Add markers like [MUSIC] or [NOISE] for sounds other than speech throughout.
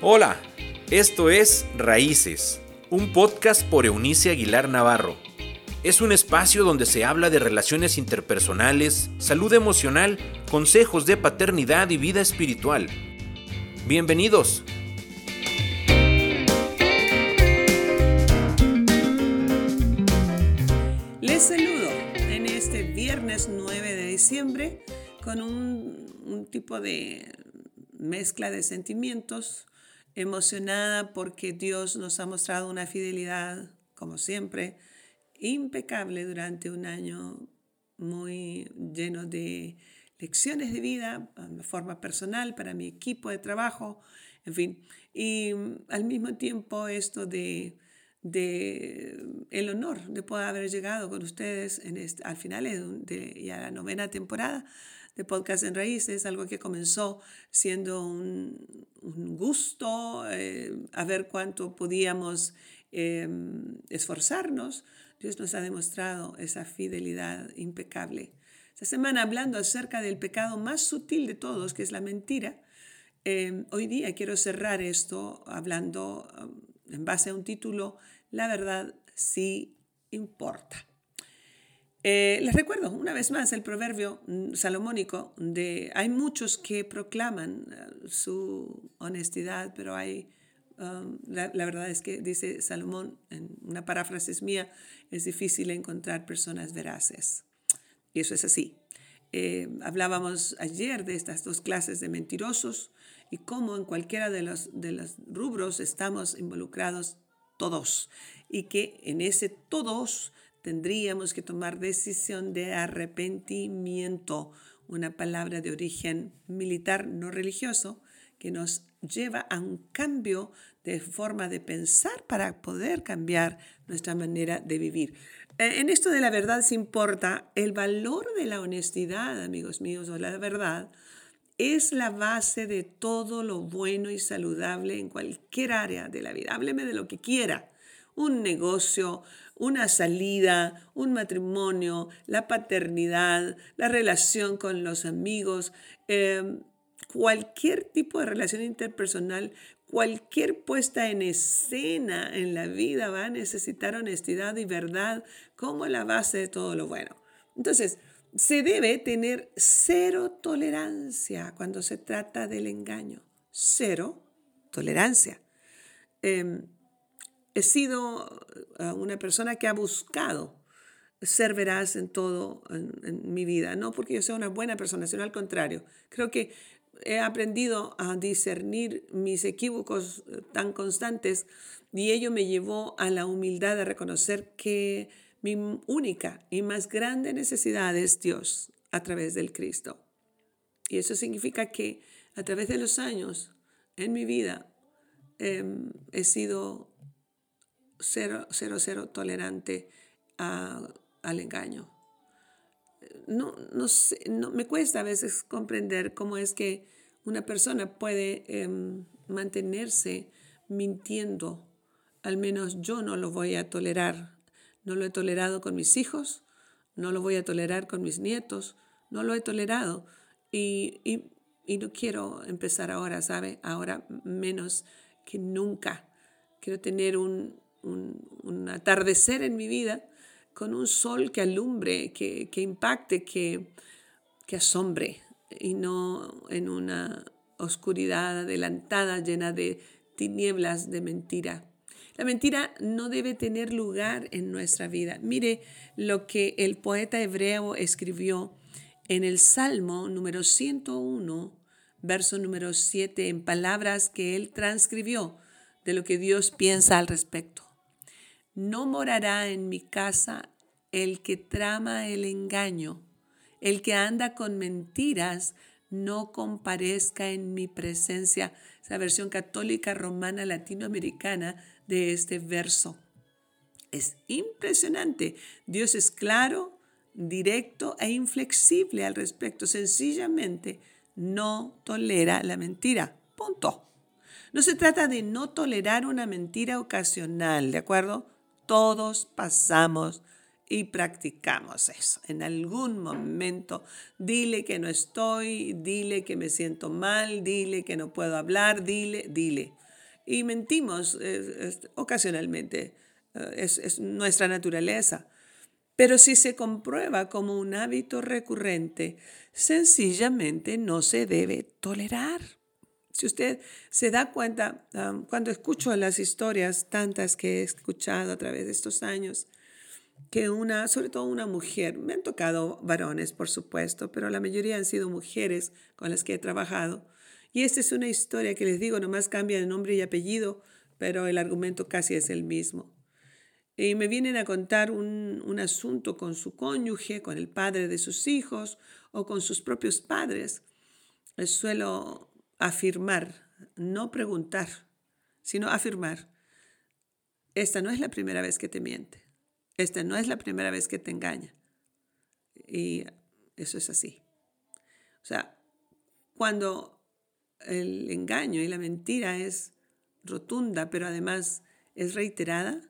Hola, esto es Raíces, un podcast por Eunice Aguilar Navarro. Es un espacio donde se habla de relaciones interpersonales, salud emocional, consejos de paternidad y vida espiritual. Bienvenidos. Les saludo en este viernes 9 de diciembre con un, un tipo de mezcla de sentimientos, emocionada porque Dios nos ha mostrado una fidelidad, como siempre, impecable durante un año muy lleno de lecciones de vida, de forma personal, para mi equipo de trabajo, en fin. Y al mismo tiempo esto de, de el honor de poder haber llegado con ustedes en este, al final de ya la novena temporada de Podcast en Raíces, algo que comenzó siendo un, gusto, eh, a ver cuánto podíamos em, esforzarnos. Dios nos ha demostrado esa fidelidad impecable. Esta semana hablando acerca del pecado más sutil de todos, que es la mentira. Em, hoy día quiero cerrar esto hablando um, en base a un título, La verdad sí importa. Eh, les recuerdo una vez más el proverbio mm, salomónico de hay muchos que proclaman eh, su honestidad, pero hay um, la, verdad es que dice Salomón en una paráfrasis mía es difícil encontrar personas veraces y eso es así. Eh, hablábamos ayer de estas dos clases de mentirosos y cómo en cualquiera de los, de los rubros estamos involucrados todos y que en ese todos tendríamos que tomar decisión de arrepentimiento, una palabra de origen militar no religioso que nos lleva a un cambio de forma de pensar para poder cambiar nuestra manera de vivir. Eh, en esto de la verdad se importa el valor de la honestidad, amigos míos, o la verdad es la base de todo lo bueno y saludable en cualquier área de la vida. Hábleme de lo que quiera, un negocio, una salida, un matrimonio, la paternidad, la relación con los amigos, em, cualquier tipo de relación interpersonal, cualquier puesta en escena en la vida va a necesitar honestidad y verdad como la base de todo lo bueno. Entonces, se debe tener cero tolerancia cuando se trata del engaño. Cero tolerancia. Em, he sido eh, una persona que ha buscado ser veraz en todo en, mi vida, no porque yo sea una buena persona, sino al contrario. Creo que he aprendido a discernir mis equívocos eh, tan constantes y ello me llevó a la humildad de reconocer que mi única y más grande necesidad es Dios a través del Cristo. Y eso significa que a través de los años en mi vida em, he sido cero, cero, tolerante al engaño. No, no, sé, no, me cuesta a veces comprender cómo es que una persona puede em, mantenerse mintiendo. Al menos yo no lo voy a tolerar. No lo he tolerado con mis hijos, no lo voy a tolerar con mis nietos, no lo he tolerado. Y, y, y no quiero empezar ahora, ¿sabe? Ahora menos que nunca. Quiero tener un, un, atardecer en mi vida con un sol que alumbre, que, impacte, que, que asombre y no en una oscuridad adelantada llena de tinieblas de mentira. La mentira no debe tener lugar en nuestra vida. Mire lo que el poeta hebreo escribió en el Salmo número 101, verso número 7, en palabras que él transcribió de lo que Dios piensa al respecto. No morará en mi casa el que trama el engaño, el que anda con mentiras, no comparezca en mi presencia. Esa versión católica romana latinoamericana de este verso. Es impresionante. Dios es claro, directo e inflexible al respecto. Sencillamente no tolera la mentira. Punto. No se trata de no tolerar una mentira ocasional, ¿de acuerdo? Todos pasamos y practicamos eso. En algún momento, dile que no estoy, dile que me siento mal, dile que no puedo hablar, dile, dile. Y mentimos ocasionalmente. Eh, es nuestra naturaleza. Pero si se comprueba como un hábito recurrente, sencillamente no se debe tolerar. Si usted se da cuenta, cuando escucho las historias, tantas que he escuchado a través de estos años, que una, sobre todo una mujer, me han tocado varones, por supuesto, pero la mayoría han sido mujeres con las que he trabajado. Y esta es una historia que les digo, nomás cambia de nombre y apellido, pero el argumento casi es el mismo y me vienen a contar un, un, asunto con su cónyuge, con el padre de sus hijos o con sus propios padres, les suelo afirmar, no preguntar, sino afirmar, esta no es la primera vez que te miente, esta no es la primera vez que te engaña. Y eso es así. O sea, cuando el engaño y la mentira es rotunda, pero además es reiterada,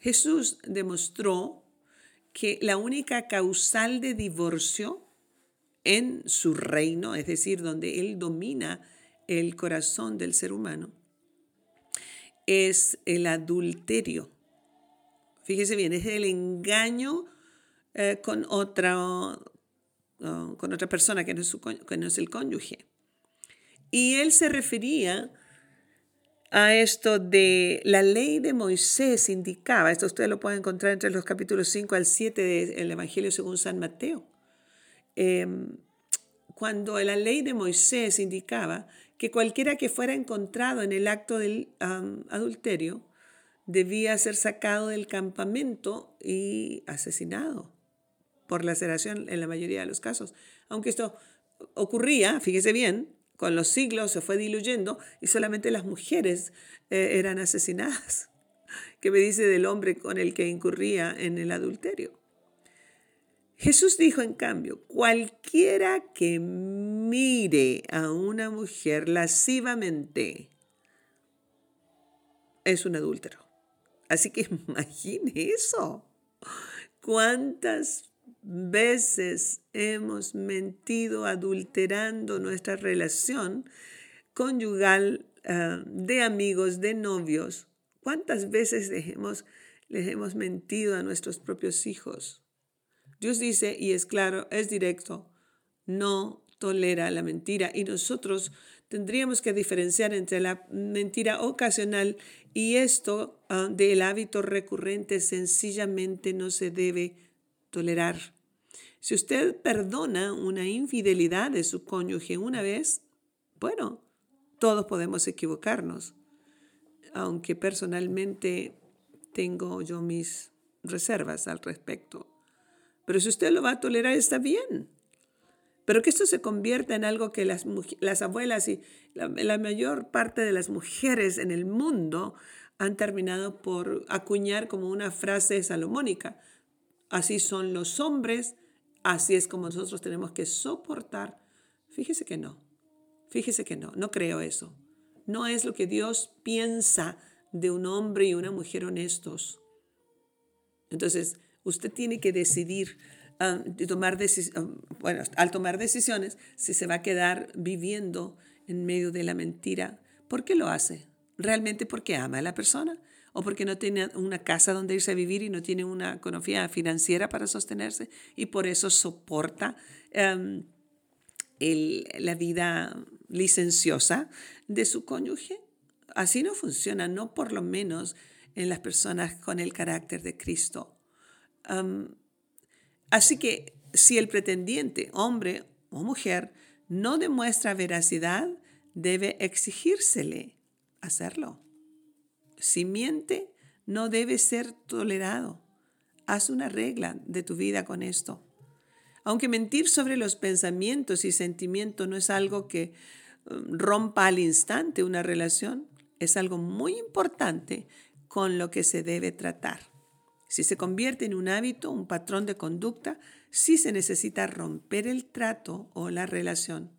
Jesús demostró que la única causal de divorcio en su reino, es decir, donde Él domina el corazón del ser humano, es el adulterio. Fíjese bien, es el engaño eh, con, otra, uh, con otra persona que no, es que no es el cónyuge. Y Él se refería a esto de la ley de Moisés indicaba, esto ustedes lo pueden encontrar entre los capítulos 5 al 7 del Evangelio según San Mateo, em, cuando la ley de Moisés indicaba que cualquiera que fuera encontrado en el acto del adulterio debía ser sacado del campamento y asesinado por laceración en la mayoría de los casos. Aunque esto ocurría, fíjese bien, con los siglos se fue diluyendo y solamente las mujeres eh, eran asesinadas. [LAUGHS] ¿Qué me dice del hombre con el que incurría en el adulterio? Jesús dijo, en cambio, cualquiera que mire a una mujer lascivamente es un adúltero. Así que [LAUGHS] imagine eso. ¿Cuántas veces hemos mentido adulterando nuestra relación conyugal ah, de amigos, de novios. ¿Cuántas veces les hemos, les hemos mentido a nuestros propios hijos? Dios dice, y es claro, es directo, no tolera la mentira. Y nosotros tendríamos que diferenciar entre la mentira ocasional y esto ah, del hábito recurrente sencillamente no se debe tolerar. Si usted perdona una infidelidad de su cónyuge una vez, bueno, todos podemos equivocarnos, aunque personalmente tengo yo mis reservas al respecto. Pero si usted lo va a tolerar, está bien. Pero que esto se convierta en algo que las, las abuelas y la, la mayor parte de las mujeres en el mundo han terminado por acuñar como una frase salomónica. Así son los hombres, así es como nosotros tenemos que soportar. Fíjese que no, fíjese que no, no creo eso. No es lo que Dios piensa de un hombre y una mujer honestos. Entonces, usted tiene que decidir, ah, tomar ah, bueno, al tomar decisiones, si se va a quedar viviendo en medio de la mentira. ¿Por qué lo hace? ¿Realmente porque ama a la persona? O porque no tiene una casa donde irse a vivir y no tiene una economía financiera para sostenerse y por eso soporta em, la vida licenciosa de su cónyuge. Así no funciona, no por lo menos en las personas con el carácter de Cristo. Em, así que si el pretendiente, hombre o mujer, no demuestra veracidad, debe exigírsele hacerlo. Si miente, no debe ser tolerado. Haz una regla de tu vida con esto. Aunque mentir sobre los pensamientos y sentimientos no es algo que um, rompa al instante una relación, es algo muy importante con lo que se debe tratar. Si se convierte en un hábito, un patrón de conducta, sí se necesita romper el trato o la relación.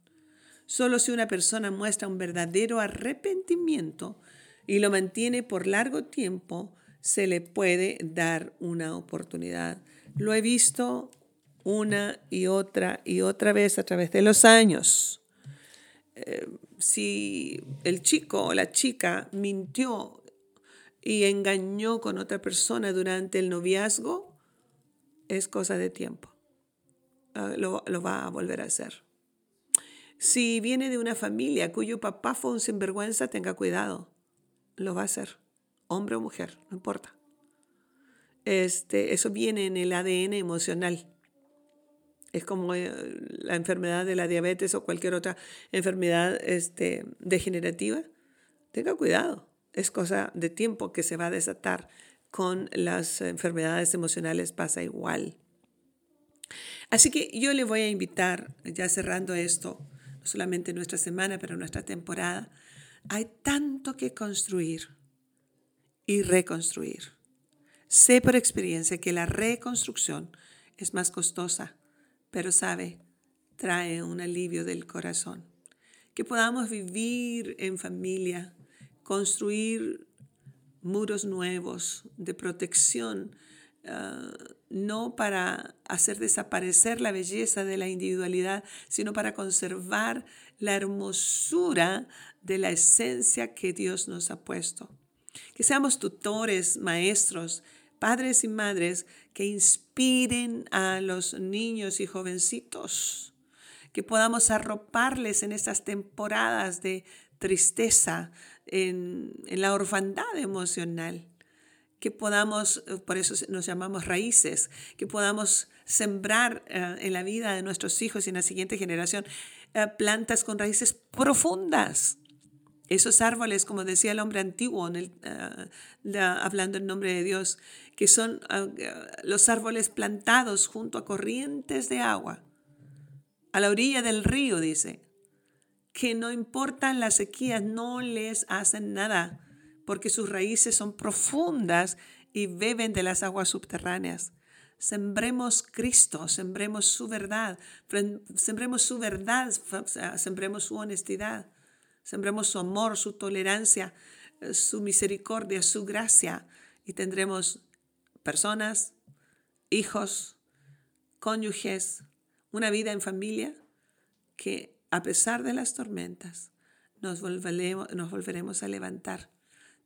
Solo si una persona muestra un verdadero arrepentimiento y lo mantiene por largo tiempo, se le puede dar una oportunidad. Lo he visto una y otra y otra vez a través de los años. eh, si el chico o la chica mintió y engañó con otra persona durante el noviazgo, es cosa de tiempo. Ah, lo, lo va a volver a hacer. Si viene de una familia cuyo papá fue un sinvergüenza, tenga cuidado. Lo va a hacer. Hombre o mujer, no importa. Este, eso viene en el ADN emocional. Es como eh, la enfermedad de la diabetes o cualquier otra enfermedad este, degenerativa. Tenga cuidado. Es cosa de tiempo que se va a desatar. Con las enfermedades emocionales pasa igual. Así que yo le voy a invitar, ya cerrando esto, no solamente nuestra semana, pero nuestra temporada, hay tanto que construir y reconstruir. Sé por experiencia que la reconstrucción es más costosa, pero sabe, trae un alivio del corazón. Que podamos vivir en familia, construir muros nuevos de protección, no para hacer desaparecer la belleza de la individualidad, sino para conservar la hermosura de la esencia que Dios nos ha puesto. Que seamos tutores, maestros, padres y madres que inspiren a los niños y jovencitos, que podamos arroparles en estas temporadas de tristeza, en, en la orfandad emocional que podamos, eh, por eso nos llamamos raíces, que podamos sembrar eh, en la vida de nuestros hijos y en la siguiente generación eh, plantas con raíces profundas. Esos árboles, como decía el hombre antiguo, hablando en nombre de Dios, que son los árboles plantados junto a corrientes de agua, a la orilla del río, dice, que no importan las sequías, no les hacen nada porque sus raíces son profundas y beben de las aguas subterráneas. Sembremos Cristo, sembremos su verdad, sembremos su verdad, sembremos su honestidad, sembremos su amor, su tolerancia, eh, su misericordia, su gracia y tendremos personas, hijos, cónyuges, una vida en familia que a pesar de las tormentas nos volveremos, nos volveremos a levantar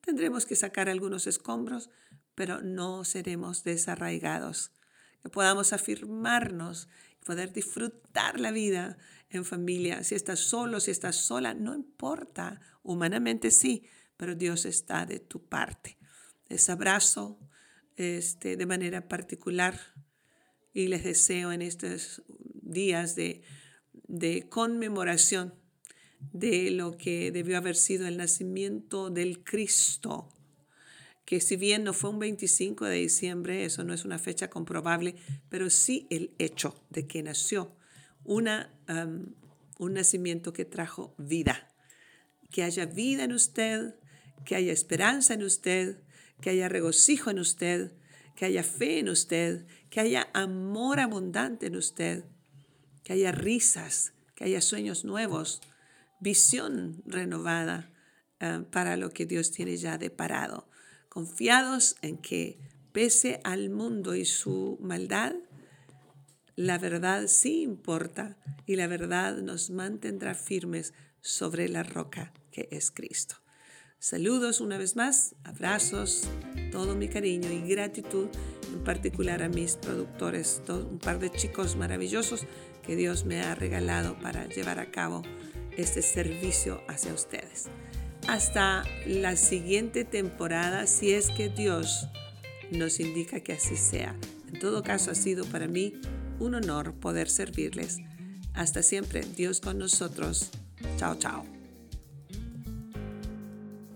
Tendremos que sacar algunos escombros, pero no seremos desarraigados. Que podamos afirmarnos y poder disfrutar la vida en familia. Si estás solo, si estás sola, no importa. Humanamente sí, pero Dios está de tu parte. Les abrazo este, de manera particular y les deseo en estos días de, de conmemoración de lo que debió haber sido el nacimiento del Cristo, que si bien no fue un 25 de diciembre, eso no es una fecha comprobable, pero sí el hecho de que nació una, un nacimiento que trajo vida, que haya vida en usted, que haya esperanza en usted, que haya regocijo en usted, que haya fe en usted, que haya amor abundante en usted, que haya risas, que haya sueños nuevos, visión renovada eh, para lo que Dios tiene ya deparado, confiados en que pese al mundo y su maldad, la verdad sí importa y la verdad nos mantendrá firmes sobre la roca que es Cristo. Saludos una vez más, abrazos, todo mi cariño y gratitud, en particular a mis productores, un par de chicos maravillosos que Dios me ha regalado para llevar a cabo este servicio hacia ustedes. Hasta la siguiente temporada, si es que Dios nos indica que así sea. En todo caso, ha sido para mí un honor poder servirles. Hasta siempre, Dios con nosotros. Chao, chao.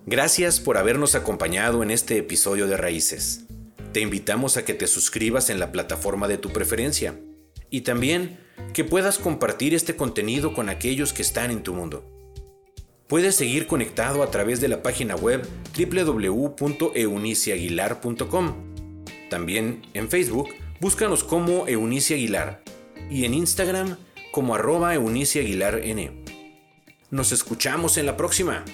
Gracias por habernos acompañado en este episodio de Raíces. Te invitamos a que te suscribas en la plataforma de tu preferencia y también que puedas compartir este contenido con aquellos que están en tu mundo. Puedes seguir conectado a través de la página web www.euniciaguilar.com. También en Facebook, búscanos como Eunice Aguilar y en Instagram como arroba Eunice. Nos escuchamos en la próxima.